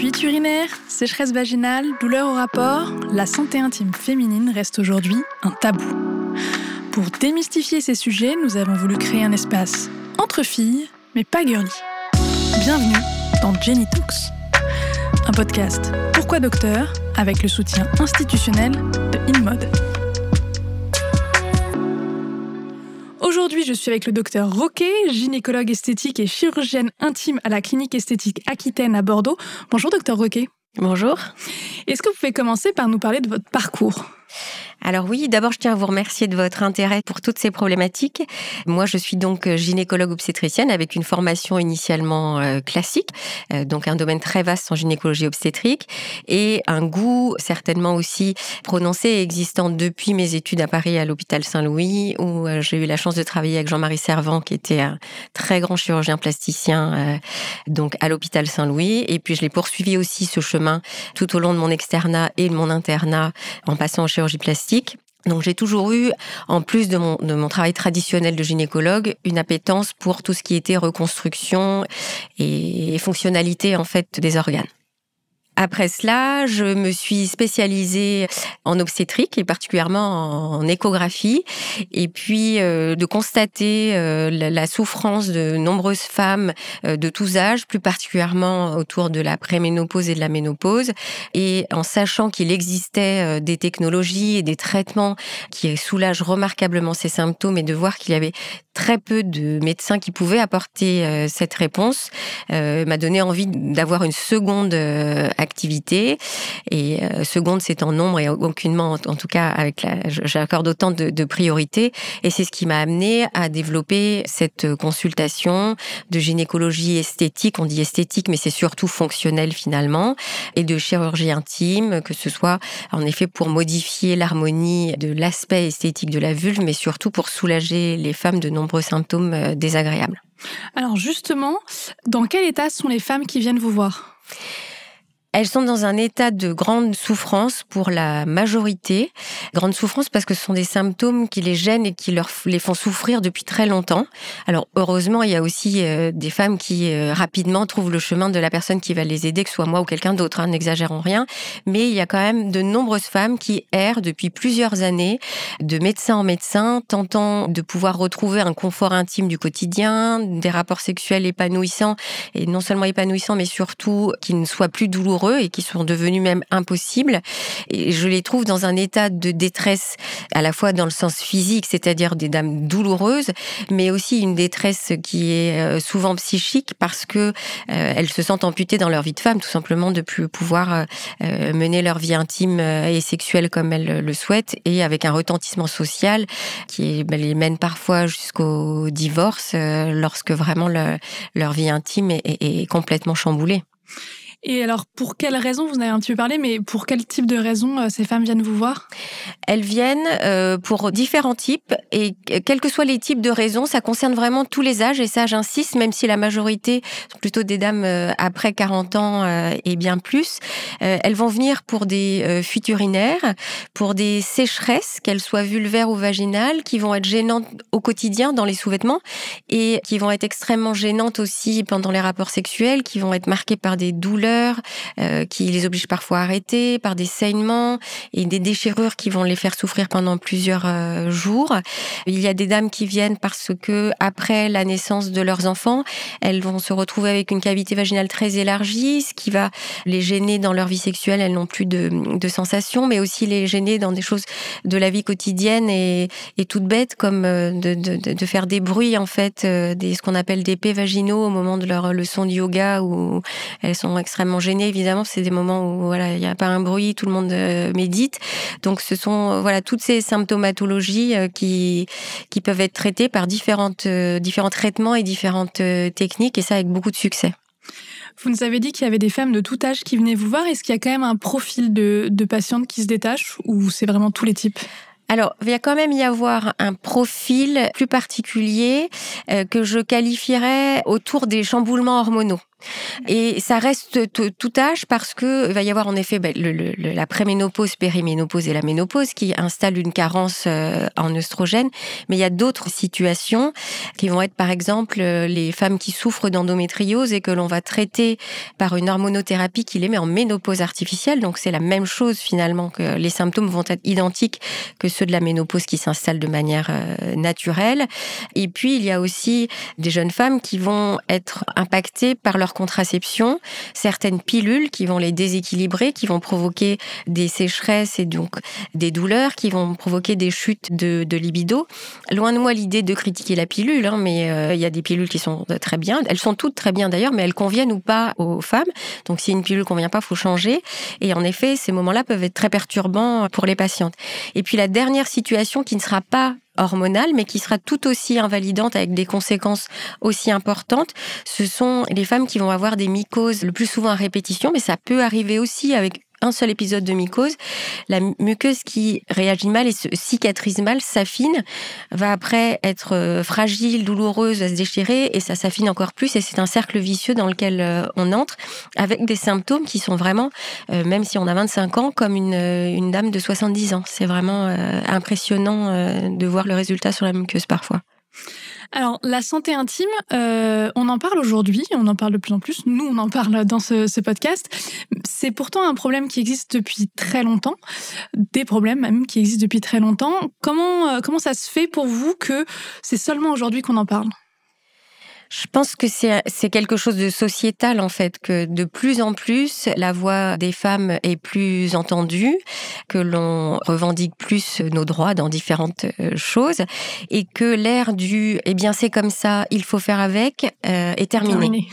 Fuite urinaire, sécheresse vaginale, douleur au rapport, la santé intime féminine reste aujourd'hui un tabou. Pour démystifier ces sujets, nous avons voulu créer un espace entre filles, mais pas girly. Bienvenue dans Jenny Talks, un podcast Pourquoi Docteur avec le soutien institutionnel de InMode. Aujourd'hui, je suis avec le docteur Roquet, gynécologue esthétique et chirurgienne intime à la clinique esthétique Aquitaine à Bordeaux. Bonjour docteur Roquet. Bonjour. Est-ce que vous pouvez commencer par nous parler de votre parcours? Alors oui, d'abord je tiens à vous remercier de votre intérêt pour toutes ces problématiques. Moi je suis donc euh, gynécologue obstétricienne avec une formation initialement euh, classique, euh, donc un domaine très vaste en gynécologie obstétrique et un goût certainement aussi prononcé et existant depuis mes études à Paris à l'hôpital Saint-Louis où j'ai eu la chance de travailler avec Jean-Marie Servant qui était un très grand chirurgien plasticien donc à l'hôpital Saint-Louis et puis je l'ai poursuivi aussi ce chemin tout au long de mon externat et de mon internat en passant en plastique donc j'ai toujours eu, en plus de mon, de mon travail traditionnel de gynécologue, une appétence pour tout ce qui était reconstruction et fonctionnalité en fait des organes. Après cela, je me suis spécialisée en obstétrique et particulièrement en échographie. Et puis euh, de constater euh, la souffrance de nombreuses femmes euh, de tous âges, plus particulièrement autour de la préménopause et de la ménopause. Et en sachant qu'il existait des technologies et des traitements qui soulagent remarquablement ces symptômes et de voir qu'il y avait très peu de médecins qui pouvaient apporter cette réponse, m'a donné envie d'avoir une seconde activité. Et euh, seconde, c'est en nombre et aucunement, en, tout cas, avec la, j'accorde autant de, de priorité. Et c'est ce qui m'a amené à développer cette consultation de gynécologie esthétique. On dit esthétique, mais c'est surtout fonctionnel finalement, et de chirurgie intime, que ce soit en effet pour modifier l'harmonie de l'aspect esthétique de la vulve, mais surtout pour soulager les femmes de symptômes euh, désagréables. Alors justement, dans quel état sont les femmes qui viennent vous voir? Elles sont dans un état de grande souffrance pour la majorité. Grande souffrance parce que ce sont des symptômes qui les gênent et qui leur, les font souffrir depuis très longtemps. Alors heureusement, il y a aussi euh, des femmes qui euh, rapidement trouvent le chemin de la personne qui va les aider, que ce soit moi ou quelqu'un d'autre, hein, n'exagérons rien. Mais il y a quand même de nombreuses femmes qui errent depuis plusieurs années, de médecin en médecin, tentant de pouvoir retrouver un confort intime du quotidien, des rapports sexuels épanouissants, et non seulement épanouissants, mais surtout qui ne soient plus douloureux et qui sont devenus même impossibles. Et je les trouve dans un état de détresse, à la fois dans le sens physique, c'est-à-dire des dames douloureuses, mais aussi une détresse qui est euh, souvent psychique parce que euh, elles se sentent amputées dans leur vie de femme, tout simplement de plus pouvoir euh, mener leur vie intime et sexuelle comme elles le souhaitent, et avec un retentissement social qui ben, les mène parfois jusqu'au divorce lorsque vraiment leur vie intime est complètement chamboulée. Et alors, pour quelles raisons, vous en avez un petit peu parlé, mais pour quel type de raisons euh, ces femmes viennent vous voir? Elles viennent euh, pour différents types, et quels que soient les types de raisons, ça concerne vraiment tous les âges, et ça j'insiste, même si la majorité sont plutôt des dames euh, après 40 ans et bien plus, elles vont venir pour des fuites urinaires, pour des sécheresses, qu'elles soient vulvaires ou vaginales, qui vont être gênantes au quotidien dans les sous-vêtements, et qui vont être extrêmement gênantes aussi pendant les rapports sexuels, qui vont être marquées par des douleurs euh, qui les obligent parfois à arrêter, par des saignements et des déchirures qui vont les faire souffrir pendant plusieurs euh, jours. Il y a des dames qui viennent parce que après la naissance de leurs enfants, elles vont se retrouver avec une cavité vaginale très élargie, ce qui va les gêner dans leur vie sexuelle. Elles n'ont plus de, sensations, mais aussi les gêner dans des choses de la vie quotidienne et, et toutes bêtes comme euh, de, faire des bruits en fait, ce qu'on appelle des pets vaginaux au moment de leur leçon de yoga où elles sont extrêmement extrêmement gênée, évidemment. C'est des moments où voilà, il n'y a pas un bruit, tout le monde euh, médite. Donc, ce sont euh, voilà toutes ces symptomatologies euh, qui qui peuvent être traitées par différentes différents traitements et différentes techniques, et ça avec beaucoup de succès. Vous nous avez dit qu'il y avait des femmes de tout âge qui venaient vous voir. Est-ce qu'il y a quand même un profil de, de patientes qui se détachent ou c'est vraiment tous les types? Alors, il va quand même y avoir un profil plus particulier que je qualifierais autour des chamboulements hormonaux. Et ça reste tout âge parce que il va y avoir en effet ben, le, la préménopause, périménopause et la ménopause qui installent une carence euh, en œstrogène. Mais il y a d'autres situations qui vont être par exemple euh, les femmes qui souffrent d'endométriose et que l'on va traiter par une hormonothérapie qui les met en ménopause artificielle. Donc c'est la même chose finalement que les symptômes vont être identiques que ceux de la ménopause qui s'installe de manière euh, naturelle. Et puis il y a aussi des jeunes femmes qui vont être impactées par leur contraception, certaines pilules qui vont les déséquilibrer, qui vont provoquer des sécheresses et donc des douleurs, qui vont provoquer des chutes de, libido. Loin de moi l'idée de critiquer la pilule, hein, mais euh, il y a des pilules qui sont très bien. Elles sont toutes très bien d'ailleurs, mais elles conviennent ou pas aux femmes. Donc si une pilule convient pas, faut changer. Et en effet, ces moments-là peuvent être très perturbants pour les patientes. Et puis la dernière situation qui ne sera pas hormonale, mais qui sera tout aussi invalidante avec des conséquences aussi importantes. Ce sont les femmes qui vont avoir des mycoses le plus souvent à répétition, mais ça peut arriver aussi avec un seul épisode de mycose, la muqueuse qui réagit mal et se cicatrise mal s'affine, va après être euh, fragile, douloureuse, va se déchirer et ça s'affine encore plus et c'est un cercle vicieux dans lequel euh, on entre avec des symptômes qui sont vraiment, euh, même si on a 25 ans, comme une, une dame de 70 ans. C'est vraiment impressionnant de voir le résultat sur la muqueuse parfois. Alors, la santé intime, euh, on en parle aujourd'hui, on en parle de plus en plus. Nous, on en parle dans ce, podcast. C'est pourtant un problème qui existe depuis très longtemps, des problèmes même qui existent depuis très longtemps. Comment, euh, comment ça se fait pour vous que c'est seulement aujourd'hui qu'on en parle? Je pense que c'est quelque chose de sociétal en fait, que de plus en plus la voix des femmes est plus entendue, que l'on revendique plus nos droits dans différentes euh, choses, et que l'ère du eh bien c'est comme ça, il faut faire avec euh, est terminée.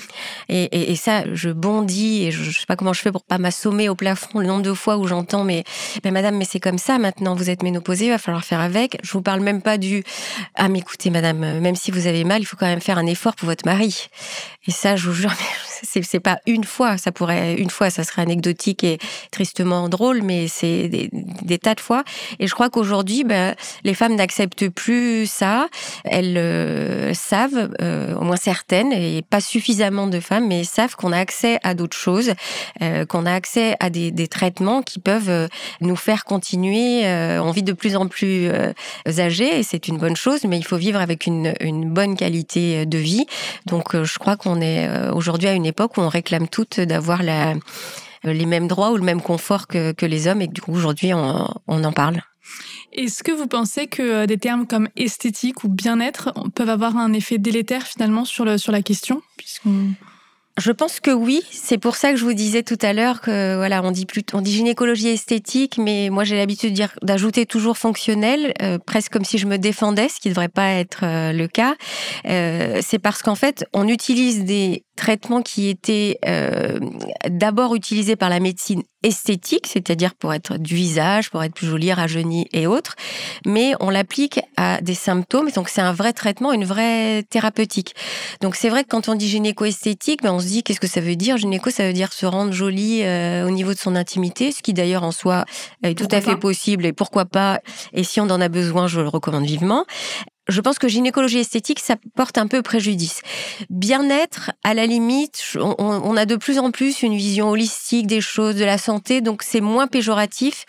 Et, et, et, ça, je bondis et je, je, sais pas comment je fais pour pas m'assommer au plafond le nombre de fois où j'entends mais, mais madame mais c'est comme ça maintenant vous êtes ménopausée, il va falloir faire avec. Je vous parle même pas du ah mais écoutez madame même si vous avez mal il faut quand même faire un effort pour votre mari. Et ça, je vous jure, c'est pas une fois. Ça pourrait, une fois, ça serait anecdotique et tristement drôle, mais c'est des, tas de fois. Et je crois qu'aujourd'hui, ben, les femmes n'acceptent plus ça. Elles euh, savent, euh, au moins certaines, et pas suffisamment de femmes, mais savent qu'on a accès à d'autres choses, euh, qu'on a accès à des, des, traitements qui peuvent nous faire continuer. on vit de plus en plus âgés, et c'est une bonne chose, mais il faut vivre avec une, une bonne qualité de vie. Donc, je crois qu'on est aujourd'hui à une époque où on réclame toutes d'avoir les mêmes droits ou le même confort que, les hommes et du coup aujourd'hui on, en parle. Est-ce que vous pensez que euh, des termes comme esthétique ou bien-être peuvent avoir un effet délétère finalement sur, le, sur la question? Je pense que oui. C'est pour ça que je vous disais tout à l'heure que voilà, on dit plus, on dit gynécologie esthétique, mais moi j'ai l'habitude de dire d'ajouter toujours fonctionnel, euh, presque comme si je me défendais, ce qui ne devrait pas être euh, le cas. c'est parce qu'en fait, on utilise des traitements qui étaient euh, d'abord utilisés par la médecine esthétique, c'est-à-dire pour être du visage, pour être plus joli, rajeuni et autres, mais on l'applique à des symptômes, donc c'est un vrai traitement, une vraie thérapeutique. Donc c'est vrai que quand on dit gynéco-esthétique, ben on se dit qu'est-ce que ça veut dire? Gynéco, ça veut dire se rendre jolie euh, au niveau de son intimité, ce qui d'ailleurs en soi est tout à fait possible et pourquoi pas, et si on en a besoin, je le recommande vivement je pense que gynécologie esthétique, ça porte un peu préjudice. Bien-être, à la limite, on, a de plus en plus une vision holistique des choses, de la santé, donc c'est moins péjoratif.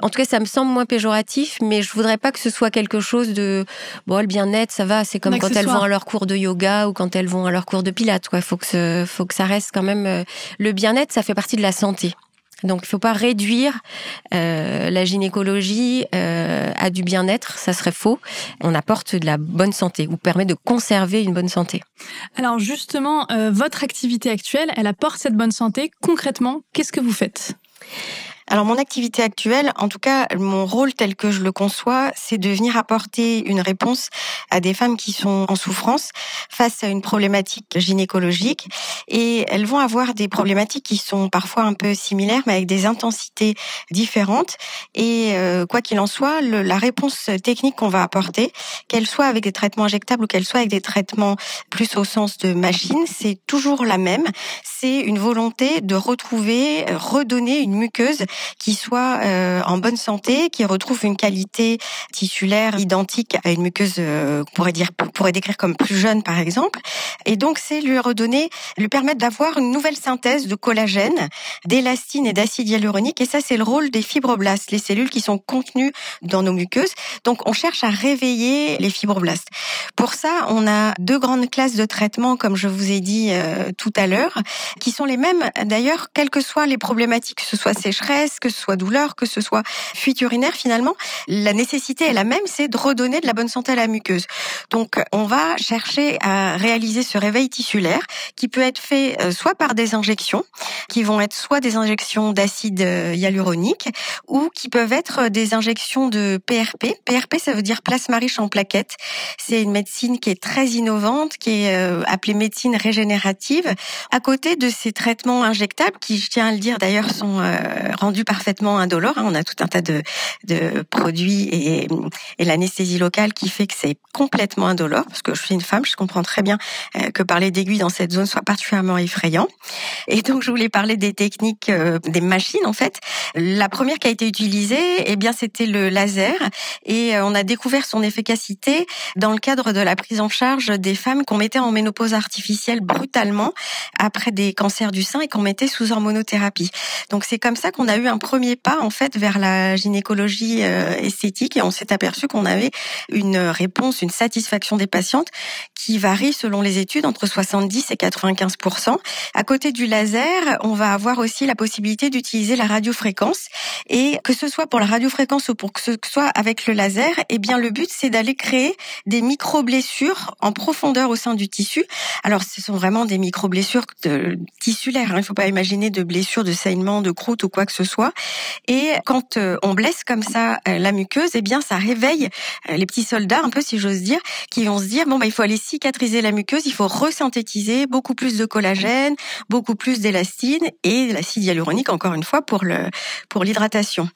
En tout cas, ça me semble moins péjoratif, mais je voudrais pas que ce soit quelque chose de bon, le bien-être, ça va, c'est comme quand elles vont à leur cours de yoga ou quand elles vont à leur cours de pilates. Quoi, faut que faut que ça reste quand même euh, le bien-être, ça fait partie de la santé. Donc, il ne faut pas réduire euh, la gynécologie euh, à du bien-être, ça serait faux. On apporte de la bonne santé ou permet de conserver une bonne santé. Alors justement, euh, votre activité actuelle, elle apporte cette bonne santé. Concrètement, qu'est-ce que vous faites? Alors mon activité actuelle, en tout cas mon rôle tel que je le conçois, c'est de venir apporter une réponse à des femmes qui sont en souffrance face à une problématique gynécologique. Et elles vont avoir des problématiques qui sont parfois un peu similaires mais avec des intensités différentes. Et euh, quoi qu'il en soit, la réponse technique qu'on va apporter, qu'elle soit avec des traitements injectables ou qu'elle soit avec des traitements plus au sens de machine, c'est toujours la même, c'est une volonté de retrouver, redonner une muqueuse qui soit euh, en bonne santé, qui retrouve une qualité tissulaire identique à une muqueuse, euh, on pourrait dire, pourrait décrire comme plus jeune par exemple. Et donc c'est lui redonner, lui permettre d'avoir une nouvelle synthèse de collagène, d'élastine et d'acide hyaluronique. Et ça c'est le rôle des fibroblastes, les cellules qui sont contenues dans nos muqueuses. Donc on cherche à réveiller les fibroblastes. Pour ça, on a deux grandes classes de traitements, comme je vous ai dit euh, tout à l'heure, qui sont les mêmes d'ailleurs, quelles que soient les problématiques, que ce soit sécheresse, que ce soit douleur, que ce soit fuite urinaire. Finalement, la nécessité est la même, c'est de redonner de la bonne santé à la muqueuse. Donc, on va chercher à réaliser ce réveil tissulaire qui peut être fait euh, soit par des injections, qui vont être soit des injections d'acide euh, hyaluronique, ou qui peuvent être des injections de PRP. PRP, ça veut dire plasma riche en plaquettes. C'est une médecine qui est très innovante, qui est euh, appelée médecine régénérative. À côté de ces traitements injectables, qui, je tiens à le dire d'ailleurs, sont euh, rendus parfaitement indolores. Hein. On a tout un tas de, de produits et, et l'anesthésie locale qui fait que c'est complètement indolore, parce que je suis une femme, je comprends très bien euh, que parler d'aiguilles dans cette zone soit particulièrement effrayant. Et donc, je voulais parler des techniques, des machines en fait. La première qui a été utilisée, eh bien, c'était le laser, et on a découvert son efficacité dans le cadre de la prise en charge des femmes qu'on mettait en ménopause artificielle brutalement après des cancers du sein et qu'on mettait sous hormonothérapie. Donc c'est comme ça qu'on a un premier pas en fait vers la gynécologie euh, esthétique et on s'est aperçu qu'on avait une réponse, une satisfaction des patientes qui varie selon les études entre 70 et 95 À côté du laser, on va avoir aussi la possibilité d'utiliser la radiofréquence et que ce soit pour la radiofréquence ou pour que ce soit avec le laser, eh bien le but c'est d'aller créer des micro-blessures en profondeur au sein du tissu. Alors ce sont vraiment des micro-blessures tissulaires, hein. il ne faut pas imaginer de blessures de saignement, de croûte ou quoi que ce soit. Et quand euh, on blesse comme ça euh, la muqueuse, eh bien ça réveille euh, les petits soldats, un peu si j'ose dire, qui vont se dire bon bah il faut aller cicatriser la muqueuse, il faut resynthétiser beaucoup plus de collagène, beaucoup plus d'élastine et de l'acide hyaluronique encore une fois pour le pour l'hydratation.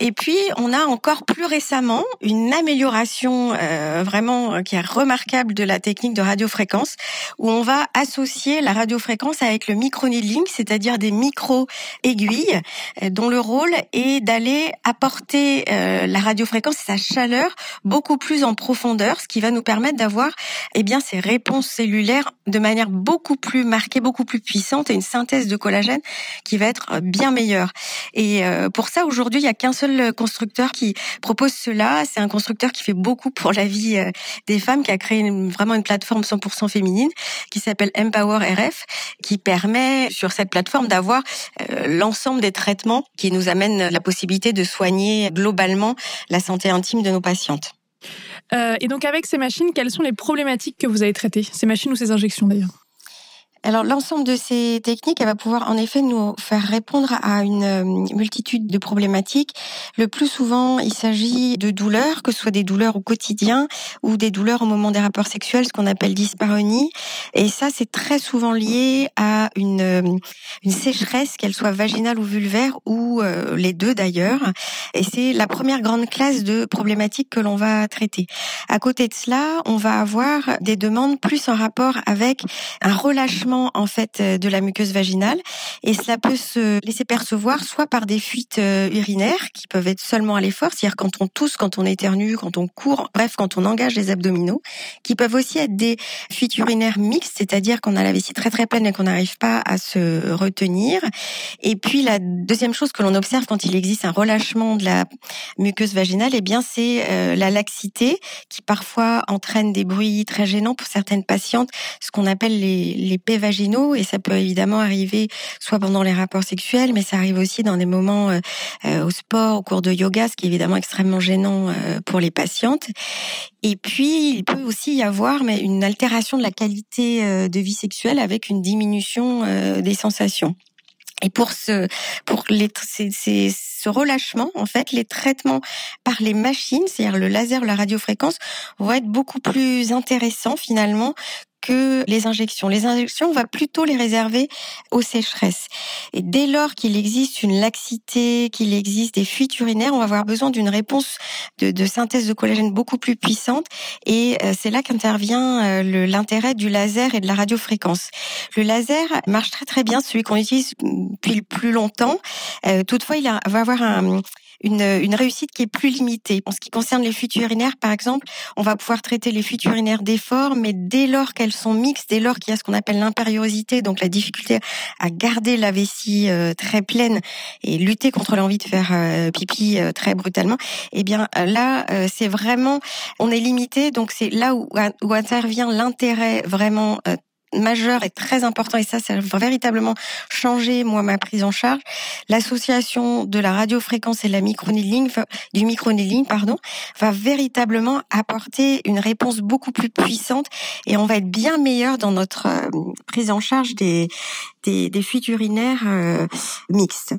Et puis, on a encore plus récemment une amélioration euh, vraiment euh, qui est remarquable de la technique de radiofréquence, où on va associer la radiofréquence avec le micro-needling, c'est-à-dire des micro-aiguilles, euh, dont le rôle est d'aller apporter la radiofréquence, sa chaleur, beaucoup plus en profondeur, ce qui va nous permettre d'avoir eh bien, ces réponses cellulaires de manière beaucoup plus marquée, beaucoup plus puissante et une synthèse de collagène qui va être bien meilleure. Et pour ça, aujourd'hui, il y a qu'un seul constructeur qui propose cela. C'est un constructeur qui fait beaucoup pour la vie euh, des femmes, qui a créé vraiment une plateforme 100% féminine qui s'appelle Empower RF, qui permet sur cette plateforme d'avoir euh, l'ensemble des traitements qui nous amènent la possibilité de soigner globalement la santé intime de nos patientes. Euh, et donc avec ces machines, quelles sont les problématiques que vous avez traitées? Ces machines ou ces injections d'ailleurs? Alors l'ensemble de ces techniques, elle va pouvoir en effet nous faire répondre à une euh, multitude de problématiques. Le plus souvent, il s'agit de douleurs, que ce soit des douleurs au quotidien ou des douleurs au moment des rapports sexuels, ce qu'on appelle dyspareunie. Et ça, c'est très souvent lié à une, euh, une sécheresse, qu'elle soit vaginale ou vulvaire, ou euh, les deux d'ailleurs. Et c'est la première grande classe de problématiques que l'on va traiter. À côté de cela, on va avoir des demandes plus en rapport avec un relâchement en fait euh, de la muqueuse vaginale et cela peut se laisser percevoir soit par des fuites euh, urinaires qui peuvent être seulement à l'effort, c'est-à-dire quand on tousse, quand on éternue, quand on court, bref, quand on engage les abdominaux, qui peuvent aussi être des fuites urinaires mixtes, c'est-à-dire qu'on a la vessie très très pleine et qu'on n'arrive pas à se retenir. Et puis la deuxième chose que l'on observe quand il existe un relâchement de la muqueuse vaginale, eh bien c'est euh, la laxité qui parfois entraîne des bruits très gênants pour certaines patientes, ce qu'on appelle les, les et ça peut évidemment arriver soit pendant les rapports sexuels, mais ça arrive aussi dans des moments euh, euh, au sport, au cours de yoga, ce qui est évidemment extrêmement gênant euh, pour les patientes. Et puis, il peut aussi y avoir mais une altération de la qualité de vie sexuelle avec une diminution des sensations. Et pour ce, pour les, ces, ce relâchement, en fait, les traitements par les machines, c'est-à-dire le laser la radiofréquence, vont être beaucoup plus intéressants finalement que les injections. Les injections, on va plutôt les réserver aux sécheresses. Et dès lors qu'il existe une laxité, qu'il existe des fuites urinaires, on va avoir besoin d'une réponse de, synthèse de collagène beaucoup plus puissante. Et euh, c'est là qu'intervient euh, l'intérêt du laser et de la radiofréquence. Le laser marche très très bien, celui qu'on utilise depuis le plus longtemps. Euh, toutefois, il va avoir un, une, une, réussite qui est plus limitée. En ce qui concerne les fuites urinaires, par exemple, on va pouvoir traiter les fuites urinaires d'effort, mais dès lors qu'elles sont mixtes, dès lors qu'il y a ce qu'on appelle l'impériosité, donc la difficulté à garder la vessie euh, très pleine et lutter contre l'envie de faire euh, pipi euh, très brutalement, eh bien là, c'est vraiment, on est limité. Donc c'est là où, où intervient l'intérêt vraiment majeur et très important, et ça, ça va véritablement changer, moi, ma prise en charge. L'association de la radiofréquence et de la microneedling, du microneedling, pardon, va véritablement apporter une réponse beaucoup plus puissante et on va être bien meilleur dans notre euh, prise en charge des, des, des fuites urinaires euh, mixtes.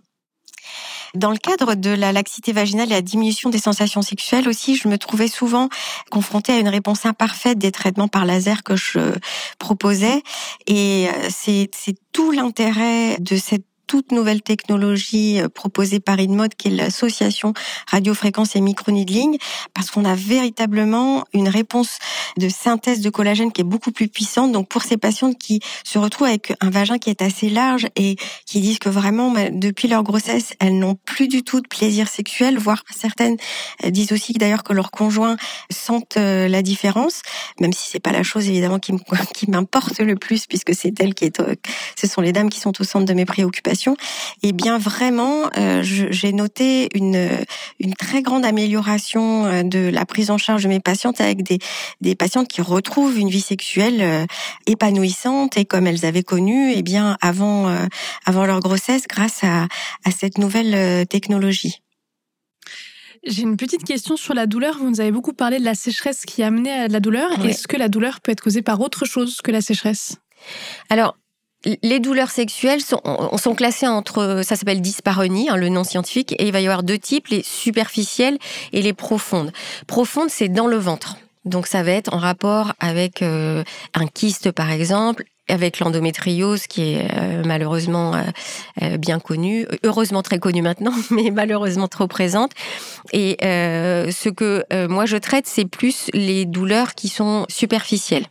Dans le cadre de la laxité vaginale et la diminution des sensations sexuelles aussi, je me trouvais souvent confrontée à une réponse imparfaite des traitements par laser que je proposais. Et euh, c'est tout l'intérêt de cette toute nouvelle technologie euh, proposée par InMode, qui est l'association radiofréquence et microneedling, parce qu'on a véritablement une réponse de synthèse de collagène qui est beaucoup plus puissante. Donc pour ces patientes qui se retrouvent avec un vagin qui est assez large et qui disent que vraiment bah, depuis leur grossesse, elles n'ont plus du tout de plaisir sexuel, voire certaines euh, disent aussi d'ailleurs que leurs conjoints sentent euh, la différence, même si c'est pas la chose évidemment qui m'importe le plus puisque c'est elle qui est, ce sont les dames qui sont au centre de mes préoccupations et eh bien vraiment, euh, j'ai noté une, une très grande amélioration euh, de la prise en charge de mes patientes avec des, des patientes qui retrouvent une vie sexuelle euh, épanouissante et comme elles avaient connu, et eh bien avant, avant leur grossesse, grâce à, à cette nouvelle technologie. J'ai une petite question sur la douleur. Vous nous avez beaucoup parlé de la sécheresse qui amenait à la douleur. Est-ce que la douleur peut être causée par autre chose que la sécheresse? Alors, les douleurs sexuelles sont, sont classées entre, ça s'appelle dyspareunie, hein, le nom scientifique, et il va y avoir deux types, les superficielles et les profondes. Profondes, c'est dans le ventre. Donc ça va être en rapport avec euh, un kyste par exemple, avec l'endométriose qui est euh, malheureusement euh, euh, bien connue, heureusement très connue maintenant, mais malheureusement trop présente. Et ce que moi je traite, c'est plus les douleurs qui sont superficielles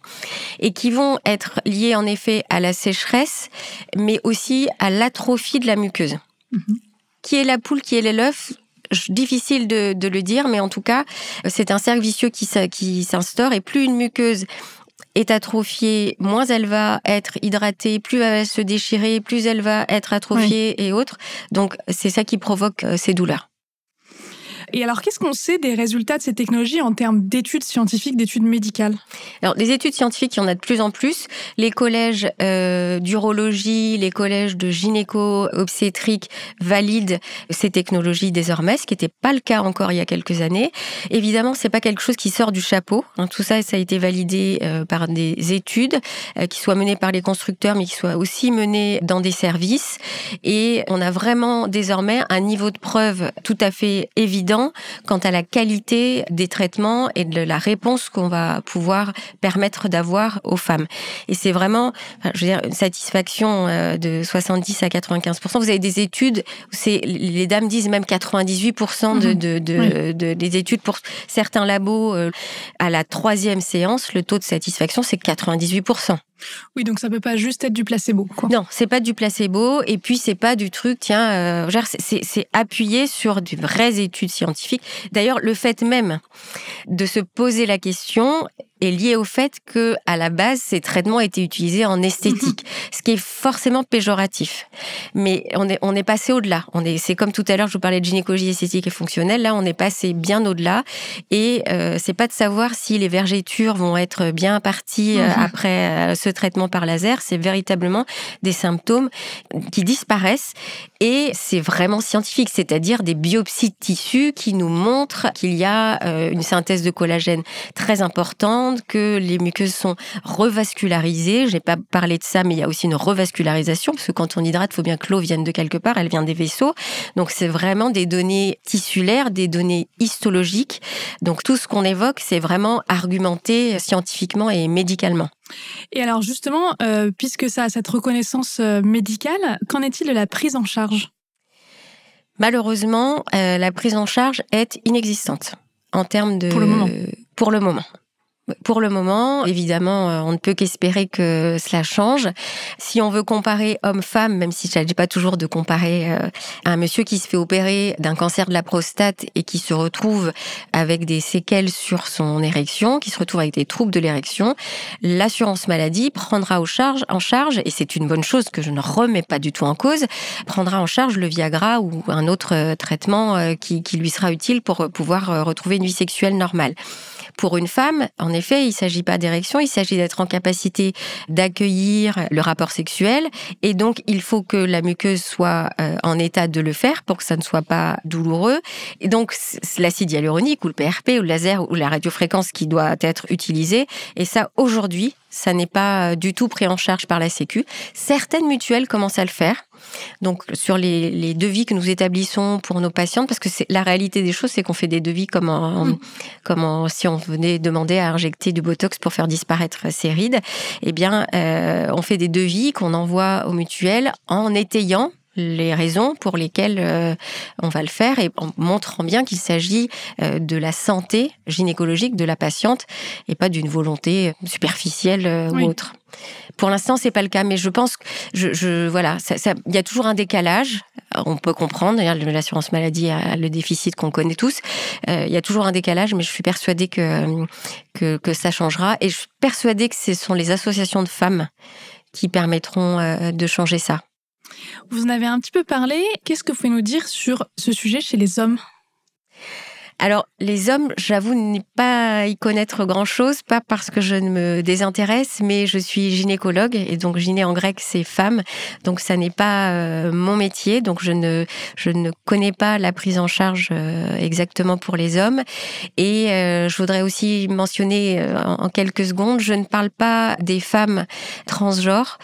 et qui vont être liées en effet à la sécheresse, mais aussi à l'atrophie de la muqueuse. Mm-hmm. Qui est la poule, qui est l'œuf difficile de, de, le dire, mais en tout cas, c'est un cercle vicieux qui, qui s'instaure et plus une muqueuse est atrophiée, moins elle va être hydratée, plus elle va se déchirer, plus elle va être atrophiée et autres. Donc c'est ça qui provoque euh, ces douleurs. Et alors, qu'est-ce qu'on sait des résultats de ces technologies en termes d'études scientifiques, d'études médicales? Alors, des études scientifiques, il y en a de plus en plus. Les collèges euh, d'urologie, les collèges de gynéco-obstétrique valident ces technologies désormais, ce qui n'était pas le cas encore il y a quelques années. Évidemment, c'est pas quelque chose qui sort du chapeau. Hein. Tout ça, ça a été validé euh, par des études euh, qui soient menées par les constructeurs, mais qui soient aussi menées dans des services. Et on a vraiment désormais un niveau de preuve tout à fait évident quant à la qualité des traitements et de la réponse qu'on va pouvoir permettre d'avoir aux femmes. Et c'est vraiment, je veux dire, une satisfaction euh, de 70 à 95% Vous avez des études, c'est les dames disent même 98 de, de, de, de, des études pour certains labos euh, à la troisième séance, le taux de satisfaction c'est 98 oui, donc ça peut pas juste être du placebo. Quoi. Non, c'est pas du placebo, et puis c'est pas du truc. Tiens, euh, c'est appuyé sur de vraies études scientifiques. D'ailleurs, le fait même de se poser la question est lié au fait que à la base ces traitements étaient utilisés en esthétique, mhm. ce qui est forcément péjoratif. Mais on est on est passé au-delà. On est c'est comme tout à l'heure je vous parlais de gynécologie esthétique et fonctionnelle. Là on est passé bien au-delà et euh, c'est pas de savoir si les vergetures vont être bien parties euh, mhm. après euh, ce traitement par laser. C'est véritablement des symptômes qui disparaissent et c'est vraiment scientifique, c'est-à-dire des biopsies de tissus qui nous montrent qu'il y a euh, une synthèse de collagène très importante que les muqueuses sont revascularisées. Je n'ai pas parlé de ça, mais il y a aussi une revascularisation, parce que quand on hydrate, il faut bien que l'eau vienne de quelque part, elle vient des vaisseaux. Donc c'est vraiment des données tissulaires, des données histologiques. Donc tout ce qu'on évoque, c'est vraiment argumenté scientifiquement et médicalement. Et alors justement, euh, puisque ça a cette reconnaissance euh, médicale, qu'en est-il de la prise en charge? Malheureusement, euh, la prise en charge est inexistante en termes de... Pour le moment. Pour le moment. Pour le moment, évidemment, euh, on ne peut qu'espérer que cela change. Si on veut comparer homme-femme, même si je pas toujours de comparer euh, un monsieur qui se fait opérer d'un cancer de la prostate et qui se retrouve avec des séquelles sur son érection, qui se retrouve avec des troubles de l'érection, l'assurance maladie prendra en charge, en charge, et c'est une bonne chose que je ne remets pas du tout en cause, prendra en charge le Viagra ou un autre euh, traitement qui, qui lui sera utile pour pouvoir retrouver une vie sexuelle normale. Pour une femme, en effet, il ne s'agit pas d'érection, il s'agit d'être en capacité d'accueillir le rapport sexuel. Et donc, il faut que la muqueuse soit euh, en état de le faire pour que ça ne soit pas douloureux. Et donc, l'acide hyaluronique ou le PRP ou le laser ou la radiofréquence qui doit être utilisée. Et ça, aujourd'hui, ça n'est pas du tout pris en charge par la Sécu. Certaines mutuelles commencent à le faire. Donc sur les, devis que nous établissons pour nos patientes, parce que c'est la réalité des choses, c'est qu'on fait des devis comme, mm. comme si on venait demander à injecter du botox pour faire disparaître ses rides. Eh bien, euh, on fait des devis qu'on envoie aux mutuelles en étayant les raisons pour lesquelles euh, on va le faire et en montrant bien qu'il s'agit euh, de la santé gynécologique de la patiente et pas d'une volonté superficielle euh, ou autre. Pour l'instant, c'est pas le cas, mais je pense que je, voilà, il y a toujours un décalage. On peut comprendre. L'assurance maladie a le déficit qu'on connaît tous. il y a toujours un décalage, mais je suis persuadée que, que, que ça changera. Et je suis persuadée que ce sont les associations de femmes qui permettront de changer ça. Vous en avez un petit peu parlé. Qu'est-ce que vous pouvez nous dire sur ce sujet chez les hommes? Alors, les hommes, j'avoue n'y pas y connaître grand-chose, pas parce que je ne me désintéresse, mais je suis gynécologue, et donc gyné en grec, c'est femme, donc ça n'est pas euh, mon métier, donc je ne, je ne connais pas la prise en charge euh, exactement pour les hommes. Et euh, je voudrais aussi mentionner en quelques secondes, je ne parle pas des femmes transgenres,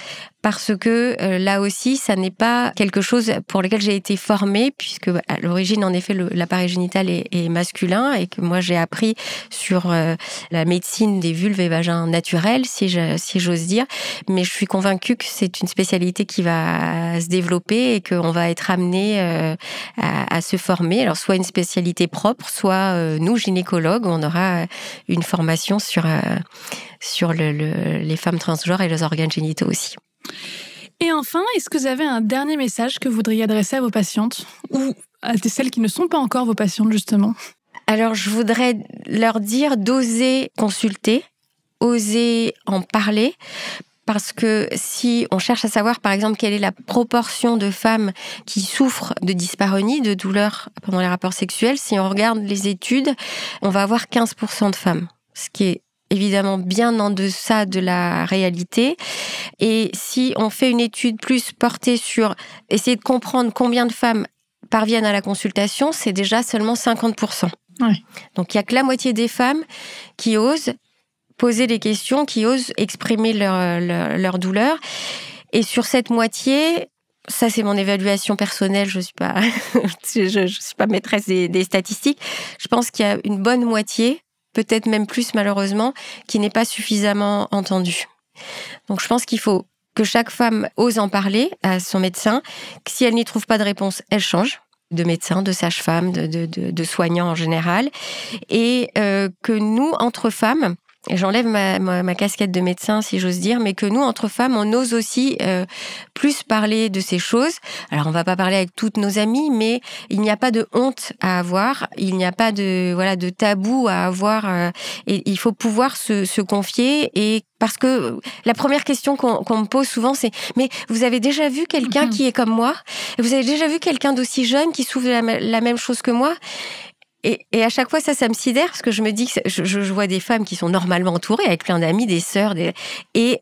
parce que euh, là aussi, ça n'est pas quelque chose pour lequel j'ai été formée, puisque à l'origine, en effet, l'appareil génital est, masculin et que moi, j'ai appris sur euh, la médecine des vulves et vagins naturels, si j'ose dire. Mais je suis convaincue que c'est une spécialité qui va se développer et qu'on va être amené euh, à, à, se former. Alors, soit une spécialité propre, soit nous, gynécologues, on aura une formation sur, sur le, les femmes transgenres et les organes génitaux aussi. Et enfin, est-ce que vous avez un dernier message que vous voudriez adresser à vos patientes ou à celles qui ne sont pas encore vos patientes justement? Alors, je voudrais leur dire d'oser consulter, oser en parler. Parce que si on cherche à savoir, par exemple, quelle est la proportion de femmes qui souffrent de dyspareunie, de douleur pendant les rapports sexuels, si on regarde les études, on va avoir 15% de femmes, ce qui est évidemment bien en deçà de la réalité. Et si on fait une étude plus portée sur essayer de comprendre combien de femmes parviennent à la consultation, c'est déjà seulement 50%. Donc il n'y a que la moitié des femmes qui osent poser des questions, qui osent exprimer leur, leur, douleur. Et sur cette moitié, ça c'est mon évaluation personnelle, je suis pas, je, suis pas maîtresse des, des statistiques. Je pense qu'il y a une bonne moitié peut-être même plus malheureusement, qui n'est pas suffisamment entendu. Donc je pense qu'il faut que chaque femme ose en parler à son médecin, si elle n'y trouve pas de réponse, elle change de médecin, de sage-femme, de, soignant en général, et euh, que nous, entre femmes, j'enlève ma, ma, casquette de médecin, si j'ose dire, mais que nous, entre femmes, on ose aussi euh, plus parler de ces choses. Alors, on va pas parler avec toutes nos amies, mais il n'y a pas de honte à avoir, il n'y a pas de voilà de tabou à avoir, euh, et il faut pouvoir se, se, confier. Et parce que la première question qu'on me pose souvent, c'est mais vous avez déjà vu quelqu'un mm-hmm. qui est comme moi? Vous avez déjà vu quelqu'un d'aussi jeune qui souffre de la, la même chose que moi? Et, à chaque fois, ça, ça me sidère parce que je me dis que je, vois des femmes qui sont normalement entourées avec plein d'amis, des sœurs, et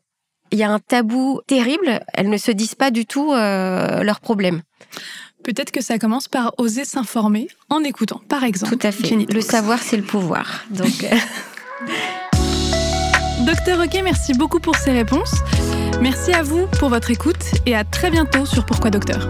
il y a un tabou terrible. Elles ne se disent pas du tout euh, leurs problèmes. Peut-être que ça commence par oser s'informer en écoutant, par exemple. Tout à fait. Le savoir, c'est le pouvoir. Donc. Euh, Docteur Ok, merci beaucoup pour ces réponses. Merci à vous pour votre écoute et à très bientôt sur Pourquoi Docteur?